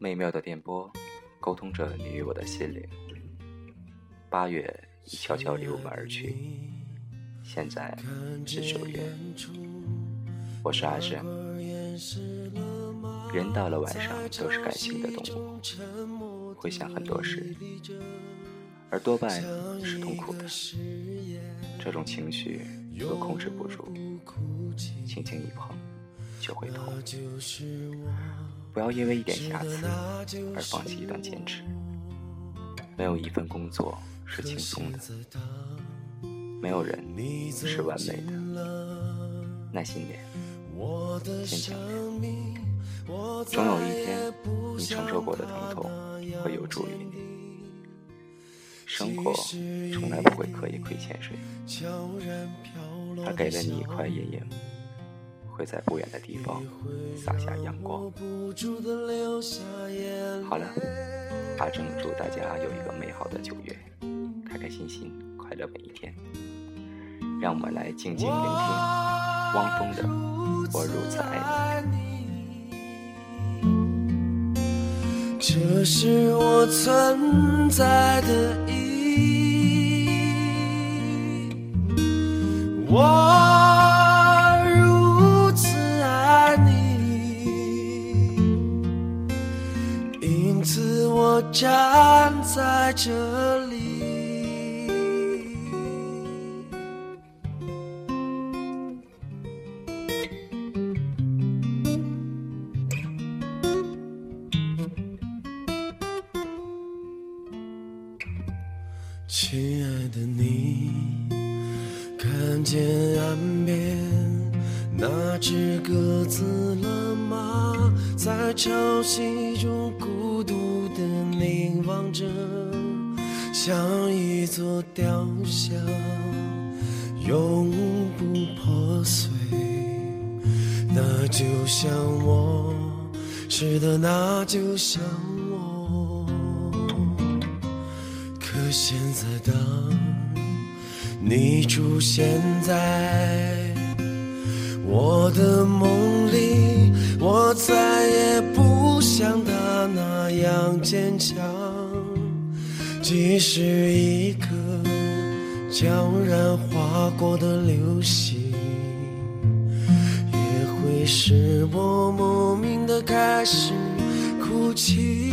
美妙的电波，沟通着你与我的心灵。八月已悄悄离我们而去，现在是九月。我是阿珍。人到了晚上都是感性的动物，会想很多事，而多半是痛苦的。这种情绪若控制不住，轻轻一碰就会痛。不要因为一点瑕疵而放弃一段坚持。没有一份工作是轻松的，没有人是完美的。耐心点，坚强点，总有一天，你承受过的疼痛会有助于你。生活从来不会刻意亏欠谁，他给了你一块阴影。会在不远的地方洒下阳光。好了，阿正祝大家有一个美好的九月，开开心心，快乐每一天。让我们来静静聆听汪峰的《我如此爱你》。这是我存在的意义站在这里，亲爱的你，看见岸边那只鸽子了吗？在潮汐中孤独的。凝望着，像一座雕像，永不破碎。那就像我，是的，那就像我。可现在，当你出现在我的梦，再也不像他那。样坚强，即使一颗悄然划过的流星，也会使我莫名的开始哭泣。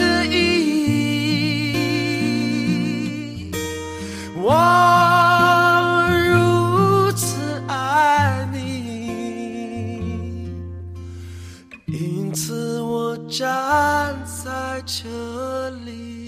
站在这里。